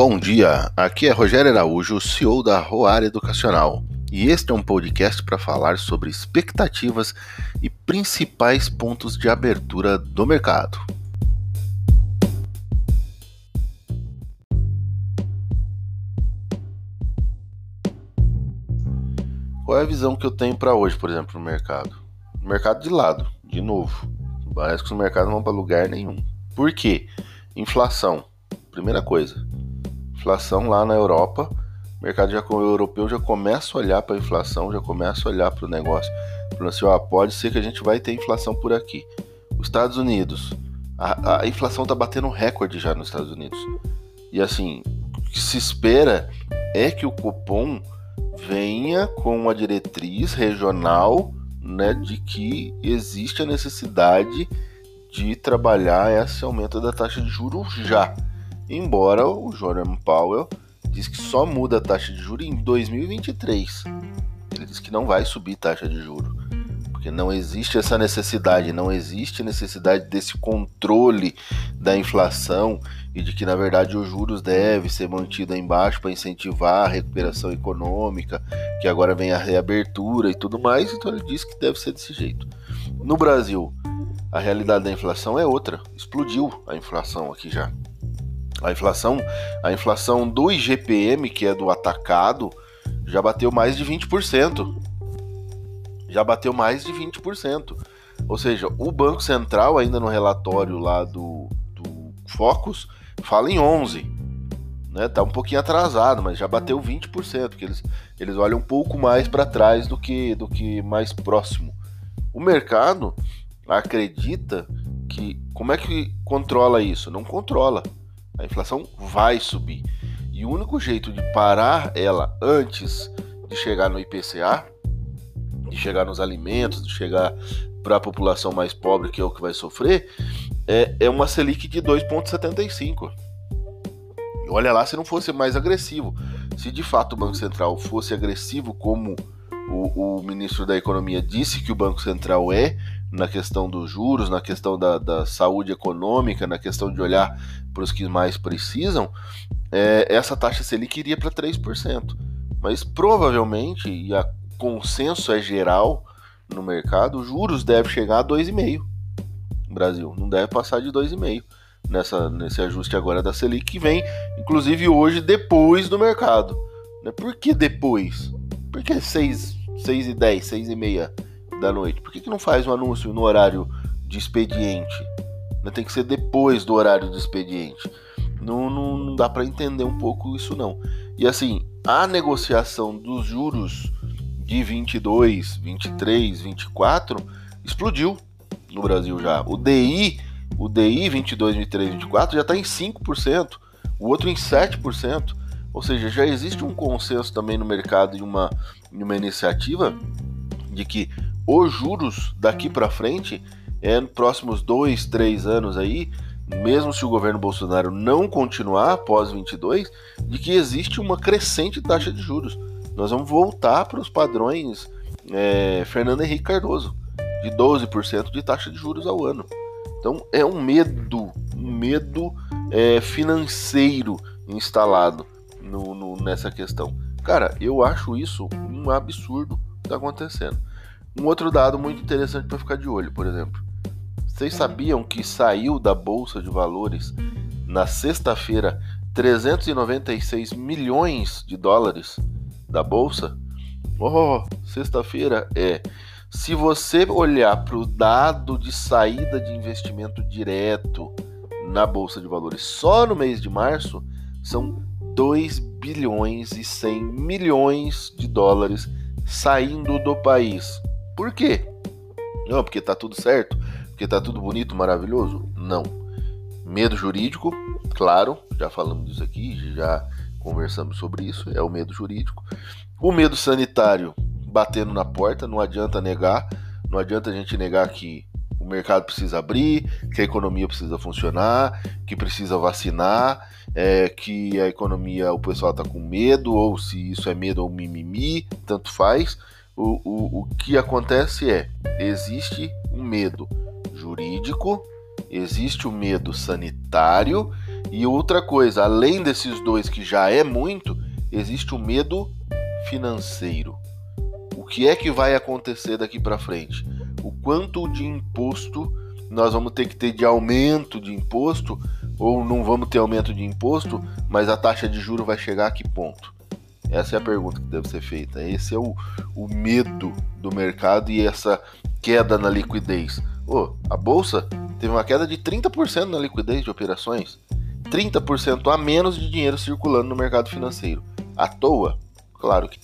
Bom dia, aqui é Rogério Araújo, CEO da Roar Educacional, e este é um podcast para falar sobre expectativas e principais pontos de abertura do mercado. Qual é a visão que eu tenho para hoje, por exemplo, no mercado? mercado de lado, de novo. Parece que os mercados não vão para lugar nenhum. Por quê? Inflação, primeira coisa inflação lá na Europa, o mercado já, o europeu já começa a olhar para a inflação, já começa a olhar para o negócio, falando assim, ó, pode ser que a gente vai ter inflação por aqui. Os Estados Unidos, a, a inflação está batendo recorde já nos Estados Unidos. E assim, o que se espera é que o cupom venha com uma diretriz regional né, de que existe a necessidade de trabalhar esse aumento da taxa de juros já. Embora o Jerome Powell diz que só muda a taxa de juros em 2023. Ele diz que não vai subir taxa de juros, porque não existe essa necessidade, não existe necessidade desse controle da inflação e de que na verdade os juros devem ser mantidos embaixo para incentivar a recuperação econômica, que agora vem a reabertura e tudo mais, então ele diz que deve ser desse jeito. No Brasil, a realidade da inflação é outra. Explodiu a inflação aqui já. A inflação, a inflação do IGPM, que é do atacado, já bateu mais de 20%. Já bateu mais de 20%. Ou seja, o Banco Central, ainda no relatório lá do, do Focus, fala em 11%. Né? Tá um pouquinho atrasado, mas já bateu 20%, porque eles, eles olham um pouco mais para trás do que, do que mais próximo. O mercado acredita que. Como é que controla isso? Não controla. A inflação vai subir. E o único jeito de parar ela antes de chegar no IPCA, de chegar nos alimentos, de chegar para a população mais pobre, que é o que vai sofrer, é, é uma Selic de 2,75. Olha lá se não fosse mais agressivo. Se de fato o Banco Central fosse agressivo, como o, o ministro da Economia disse que o Banco Central é, na questão dos juros, na questão da, da saúde econômica, na questão de olhar para os que mais precisam, é, essa taxa Selic iria para 3%. Mas provavelmente, e a consenso é geral no mercado, os juros devem chegar a 2,5% no Brasil. Não deve passar de 2,5% nessa, nesse ajuste agora da Selic, que vem, inclusive, hoje depois do mercado. Né? Por que depois? Por que 6, 6 e 10, 6 e meia da noite? Por que, que não faz um anúncio no horário de expediente? Né? Tem que ser depois do horário do expediente. Não, não, não dá para entender um pouco isso não. E assim, a negociação dos juros de 22, 23, 24 explodiu no Brasil já. O DI, o DI 22, 23, 24 já está em 5%, o outro em 7%. Ou seja, já existe um consenso também no mercado e uma, uma iniciativa de que os juros daqui para frente é, nos próximos dois, três anos aí, mesmo se o governo Bolsonaro não continuar após 22, de que existe uma crescente taxa de juros. Nós vamos voltar para os padrões é, Fernando Henrique Cardoso, de 12% de taxa de juros ao ano. Então é um medo, um medo é, financeiro instalado no, no, nessa questão. Cara, eu acho isso um absurdo que está acontecendo. Um outro dado muito interessante para ficar de olho, por exemplo. Vocês sabiam que saiu da Bolsa de Valores na sexta-feira 396 milhões de dólares da Bolsa? Oh, sexta-feira é. Se você olhar para o dado de saída de investimento direto na Bolsa de Valores só no mês de março, são 2 bilhões e 100 milhões de dólares saindo do país. Por quê? Não, porque tá tudo certo porque tá tudo bonito, maravilhoso? Não. Medo jurídico, claro, já falamos disso aqui, já conversamos sobre isso, é o medo jurídico. O medo sanitário batendo na porta, não adianta negar, não adianta a gente negar que o mercado precisa abrir, que a economia precisa funcionar, que precisa vacinar, é, que a economia, o pessoal está com medo, ou se isso é medo ou mimimi, tanto faz. O, o, o que acontece é, existe um medo jurídico, existe o medo sanitário E outra coisa, além desses dois que já é muito, existe o medo financeiro. O que é que vai acontecer daqui para frente? O quanto de imposto nós vamos ter que ter de aumento de imposto ou não vamos ter aumento de imposto, mas a taxa de juro vai chegar a que ponto? Essa é a pergunta que deve ser feita. Esse é o, o medo do mercado e essa queda na liquidez. Oh, a bolsa teve uma queda de 30% na liquidez de operações. 30% a menos de dinheiro circulando no mercado financeiro. À toa? Claro que